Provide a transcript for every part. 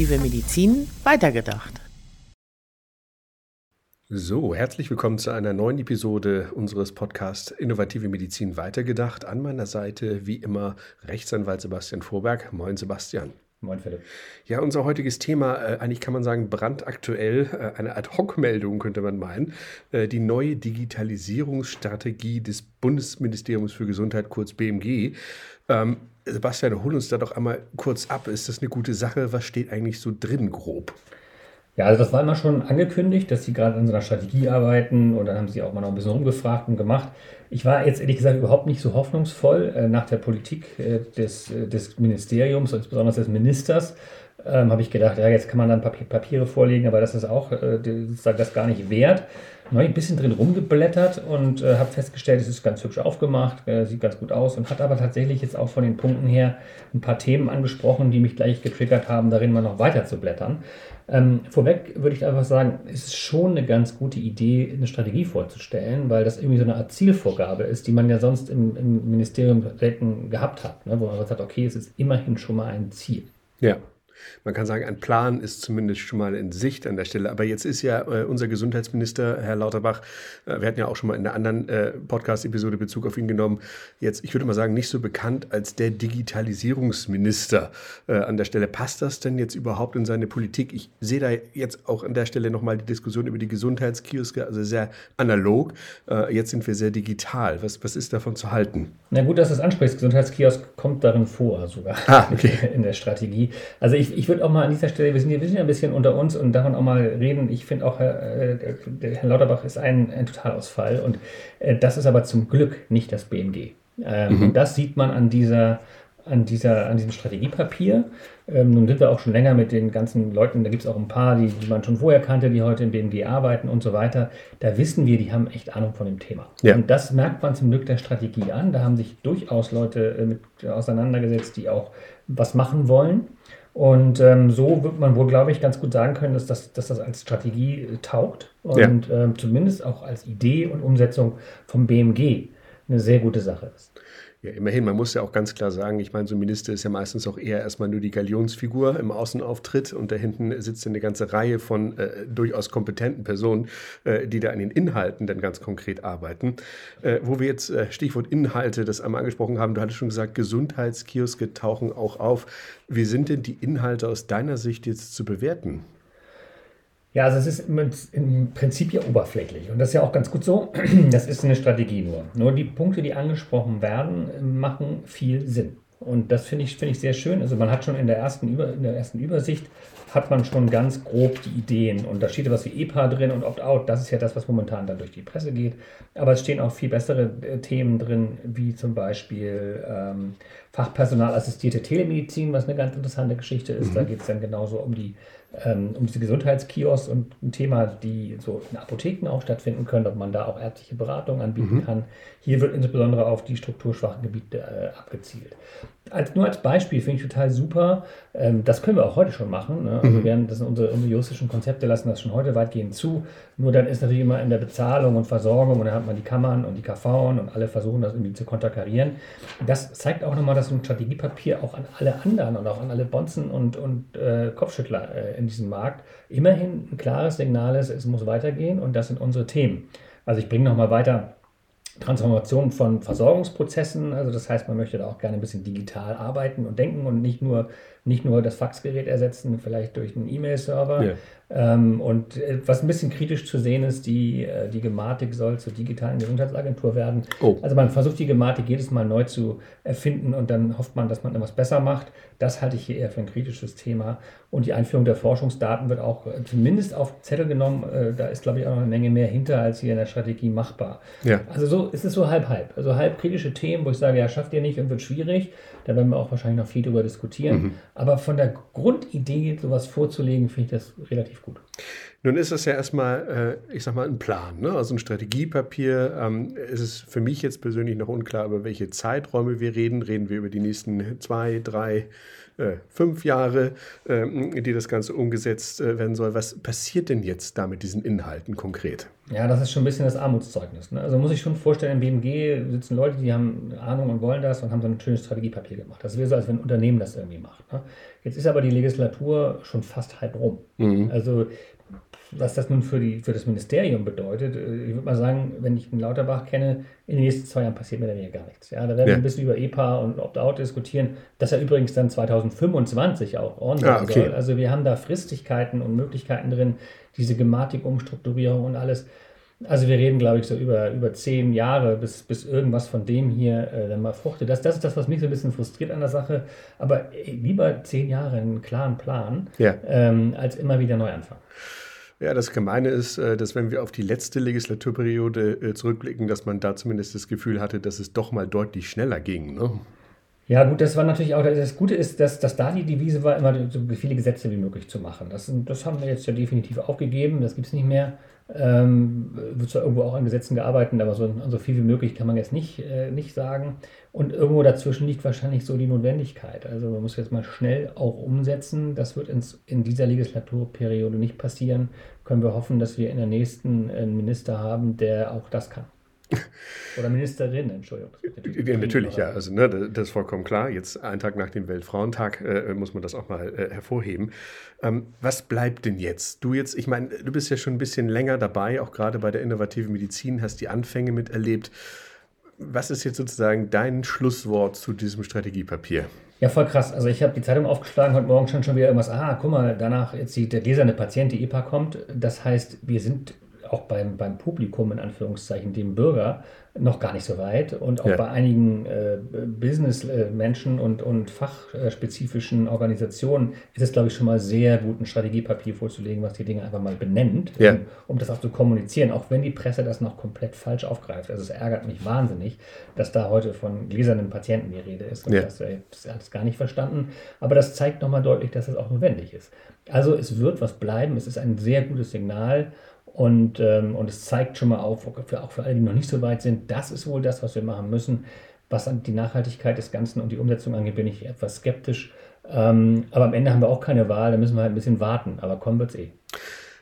Innovative Medizin weitergedacht. So, herzlich willkommen zu einer neuen Episode unseres Podcasts Innovative Medizin weitergedacht. An meiner Seite wie immer Rechtsanwalt Sebastian Vorberg. Moin Sebastian. Moin Philipp. Ja, unser heutiges Thema, äh, eigentlich kann man sagen brandaktuell, äh, eine Ad-Hoc-Meldung könnte man meinen, äh, die neue Digitalisierungsstrategie des Bundesministeriums für Gesundheit, kurz BMG. Ähm, Sebastian, hol uns da doch einmal kurz ab. Ist das eine gute Sache? Was steht eigentlich so drin grob? Ja, also das war immer schon angekündigt, dass sie gerade an so einer Strategie arbeiten und dann haben sie auch mal noch ein bisschen rumgefragt und gemacht. Ich war jetzt ehrlich gesagt überhaupt nicht so hoffnungsvoll äh, nach der Politik äh, des, äh, des Ministeriums, insbesondere des Ministers. Ähm, habe ich gedacht, ja, jetzt kann man dann Papier, Papiere vorlegen, aber das ist auch äh, das gar nicht wert. Dann habe ich ein bisschen drin rumgeblättert und äh, habe festgestellt, es ist ganz hübsch aufgemacht, äh, sieht ganz gut aus und hat aber tatsächlich jetzt auch von den Punkten her ein paar Themen angesprochen, die mich gleich getriggert haben, darin mal noch weiter zu blättern. Ähm, vorweg würde ich einfach sagen, es ist schon eine ganz gute Idee, eine Strategie vorzustellen, weil das irgendwie so eine Art Zielvorgabe ist, die man ja sonst im, im Ministerium selten gehabt hat, ne? wo man sagt, okay, es ist immerhin schon mal ein Ziel. Ja. Man kann sagen, ein Plan ist zumindest schon mal in Sicht an der Stelle. Aber jetzt ist ja äh, unser Gesundheitsminister, Herr Lauterbach, äh, wir hatten ja auch schon mal in einer anderen äh, Podcast-Episode Bezug auf ihn genommen, jetzt, ich würde mal sagen, nicht so bekannt als der Digitalisierungsminister an der Stelle. Passt das denn jetzt überhaupt in seine Politik? Ich sehe da jetzt auch an der Stelle nochmal die Diskussion über die Gesundheitskioske, also sehr analog. Jetzt sind wir sehr digital. Was, was ist davon zu halten? Na gut, dass du es ansprichst. Gesundheitskiosk kommt darin vor sogar ah, okay. in der Strategie. Also ich ich, ich würde auch mal an dieser Stelle, wir sind hier, wir sind ja ein bisschen unter uns und davon auch mal reden. Ich finde auch, äh, der Herr Lauterbach ist ein, ein Totalausfall und äh, das ist aber zum Glück nicht das BMG. Ähm, mhm. Das sieht man an dieser an, dieser, an diesem Strategiepapier. Ähm, nun sind wir auch schon länger mit den ganzen Leuten, da gibt es auch ein paar, die, die man schon vorher kannte, die heute im BMG arbeiten und so weiter. Da wissen wir, die haben echt Ahnung von dem Thema. Ja. Und das merkt man zum Glück der Strategie an. Da haben sich durchaus Leute äh, mit auseinandergesetzt, die auch was machen wollen. Und ähm, so wird man wohl, glaube ich, ganz gut sagen können, dass das, dass das als Strategie äh, taugt und ja. ähm, zumindest auch als Idee und Umsetzung vom BMG eine sehr gute Sache ist. Ja, immerhin, man muss ja auch ganz klar sagen, ich meine, so ein Minister ist ja meistens auch eher erstmal nur die Galionsfigur im Außenauftritt und da hinten sitzt eine ganze Reihe von äh, durchaus kompetenten Personen, äh, die da an den Inhalten dann ganz konkret arbeiten. Äh, wo wir jetzt äh, Stichwort Inhalte das einmal angesprochen haben, du hattest schon gesagt, Gesundheitskioske tauchen auch auf. Wie sind denn die Inhalte aus deiner Sicht jetzt zu bewerten? Ja, also es ist im Prinzip ja oberflächlich und das ist ja auch ganz gut so. Das ist eine Strategie nur. Nur die Punkte, die angesprochen werden, machen viel Sinn. Und das finde ich, find ich sehr schön. Also man hat schon in der, ersten Über, in der ersten Übersicht, hat man schon ganz grob die Ideen. Und da steht ja was wie EPA drin und Opt-out. Das ist ja das, was momentan dann durch die Presse geht. Aber es stehen auch viel bessere äh, Themen drin, wie zum Beispiel ähm, Fachpersonalassistierte Telemedizin, was eine ganz interessante Geschichte ist. Mhm. Da geht es dann genauso um die ähm, um diese Gesundheitskios und ein Thema, die so in Apotheken auch stattfinden können, ob man da auch ärztliche Beratung anbieten mhm. kann. Hier wird insbesondere auf die strukturschwachen Gebiete äh, abgezielt. Als, nur als Beispiel finde ich total super. Ähm, das können wir auch heute schon machen. Ne? Also mhm. wir, das sind unsere, unsere juristischen Konzepte, lassen das schon heute weitgehend zu. Nur dann ist natürlich immer in der Bezahlung und Versorgung und dann hat man die Kammern und die KV und alle versuchen das irgendwie zu konterkarieren. Das zeigt auch nochmal, dass so ein Strategiepapier auch an alle anderen und auch an alle Bonzen und, und äh, Kopfschüttler äh, in diesem Markt immerhin ein klares Signal ist, es muss weitergehen und das sind unsere Themen. Also ich bringe nochmal weiter Transformation von Versorgungsprozessen. Also das heißt, man möchte da auch gerne ein bisschen digital arbeiten und denken und nicht nur, nicht nur das Faxgerät ersetzen, vielleicht durch einen E-Mail-Server, ja. Ähm, und äh, was ein bisschen kritisch zu sehen ist, die, äh, die Gematik soll zur digitalen Gesundheitsagentur werden. Oh. Also man versucht die Gematik jedes Mal neu zu erfinden und dann hofft man, dass man etwas besser macht. Das halte ich hier eher für ein kritisches Thema. Und die Einführung der Forschungsdaten wird auch äh, zumindest auf Zettel genommen. Da ist, glaube ich, auch noch eine Menge mehr hinter als hier in der Strategie machbar. Ja. Also so ist es so halb-halb. Also halb kritische Themen, wo ich sage, ja, schafft ihr nicht und wird schwierig. Da werden wir auch wahrscheinlich noch viel darüber diskutieren. Mhm. Aber von der Grundidee, sowas vorzulegen, finde ich das relativ gut. Nun ist das ja erstmal, äh, ich sag mal, ein Plan, ne? also ein Strategiepapier. Ähm, es ist für mich jetzt persönlich noch unklar, über welche Zeiträume wir reden. Reden wir über die nächsten zwei, drei äh, fünf Jahre, äh, die das Ganze umgesetzt äh, werden soll. Was passiert denn jetzt da mit diesen Inhalten konkret? Ja, das ist schon ein bisschen das Armutszeugnis. Ne? Also muss ich schon vorstellen, im BMG sitzen Leute, die haben Ahnung und wollen das und haben so ein schönes Strategiepapier gemacht. Das wäre so, als wenn ein Unternehmen das irgendwie macht. Ne? Jetzt ist aber die Legislatur schon fast halb rum. Mhm. Also was das nun für, die, für das Ministerium bedeutet, äh, ich würde mal sagen, wenn ich den Lauterbach kenne, in den nächsten zwei Jahren passiert mir dann ja gar nichts. Ja, da werden wir ein bisschen über EPA und Opt-out diskutieren, dass er übrigens dann 2025 auch on ah, okay. soll. Also wir haben da Fristigkeiten und Möglichkeiten drin, diese Gematik-Umstrukturierung und alles. Also wir reden, glaube ich, so über, über zehn Jahre, bis, bis irgendwas von dem hier äh, dann mal fruchtet. Das, das ist das, was mich so ein bisschen frustriert an der Sache. Aber ey, lieber zehn Jahre einen klaren Plan, ja. ähm, als immer wieder neu anfangen. Ja, das Gemeine ist, äh, dass wenn wir auf die letzte Legislaturperiode äh, zurückblicken, dass man da zumindest das Gefühl hatte, dass es doch mal deutlich schneller ging. Ne? Ja, gut, das war natürlich auch, das Gute ist, dass, dass da die Devise war, immer so viele Gesetze wie möglich zu machen. Das, das haben wir jetzt ja definitiv aufgegeben, das gibt es nicht mehr. Ähm, wird zwar irgendwo auch an Gesetzen gearbeitet, aber so, so viel wie möglich kann man jetzt nicht, äh, nicht sagen. Und irgendwo dazwischen liegt wahrscheinlich so die Notwendigkeit. Also man muss jetzt mal schnell auch umsetzen. Das wird ins, in dieser Legislaturperiode nicht passieren. Können wir hoffen, dass wir in der nächsten einen äh, Minister haben, der auch das kann. Oder Ministerin, Entschuldigung. Natürlich, ja, natürlich, ja. Also, ne, das ist vollkommen klar. Jetzt, einen Tag nach dem Weltfrauentag, äh, muss man das auch mal äh, hervorheben. Ähm, was bleibt denn jetzt? Du jetzt, ich meine, du bist ja schon ein bisschen länger dabei, auch gerade bei der innovativen Medizin, hast die Anfänge miterlebt. Was ist jetzt sozusagen dein Schlusswort zu diesem Strategiepapier? Ja, voll krass. Also ich habe die Zeitung aufgeschlagen, heute Morgen schon schon wieder irgendwas, ah, guck mal, danach jetzt die, der gläserne Patient, die EPA kommt. Das heißt, wir sind auch beim, beim Publikum, in Anführungszeichen, dem Bürger, noch gar nicht so weit. Und auch ja. bei einigen äh, Business-Menschen und, und fachspezifischen Organisationen ist es, glaube ich, schon mal sehr gut, ein Strategiepapier vorzulegen, was die Dinge einfach mal benennt, ja. um, um, das auch zu kommunizieren, auch wenn die Presse das noch komplett falsch aufgreift. Also es ärgert mich wahnsinnig, dass da heute von gläsernen Patienten die Rede ist. Und ja. das, äh, das hat es gar nicht verstanden. Aber das zeigt nochmal deutlich, dass es auch notwendig ist. Also es wird was bleiben. Es ist ein sehr gutes Signal. Und, ähm, und es zeigt schon mal auf, für, auch für alle, die noch nicht so weit sind, das ist wohl das, was wir machen müssen. Was an die Nachhaltigkeit des Ganzen und die Umsetzung angeht, bin ich etwas skeptisch. Ähm, aber am Ende haben wir auch keine Wahl, da müssen wir halt ein bisschen warten. Aber kommen wird es eh.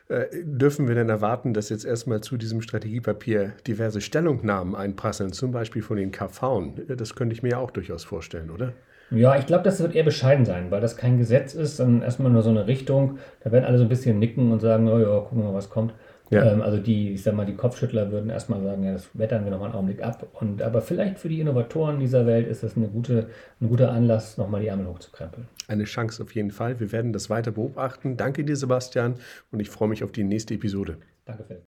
Äh, dürfen wir denn erwarten, dass jetzt erstmal zu diesem Strategiepapier diverse Stellungnahmen einprasseln, zum Beispiel von den KV? Das könnte ich mir ja auch durchaus vorstellen, oder? Ja, ich glaube, das wird eher bescheiden sein, weil das kein Gesetz ist, sondern erstmal nur so eine Richtung. Da werden alle so ein bisschen nicken und sagen, oh ja, gucken wir mal, was kommt. Ja. Ähm, also die, ich sag mal, die Kopfschüttler würden erstmal sagen, ja, das wettern wir nochmal einen Augenblick ab. Und, aber vielleicht für die Innovatoren dieser Welt ist das eine gute, ein guter Anlass, nochmal die Ärmel hochzukrempeln. Eine Chance auf jeden Fall. Wir werden das weiter beobachten. Danke dir, Sebastian, und ich freue mich auf die nächste Episode. Danke, Philipp.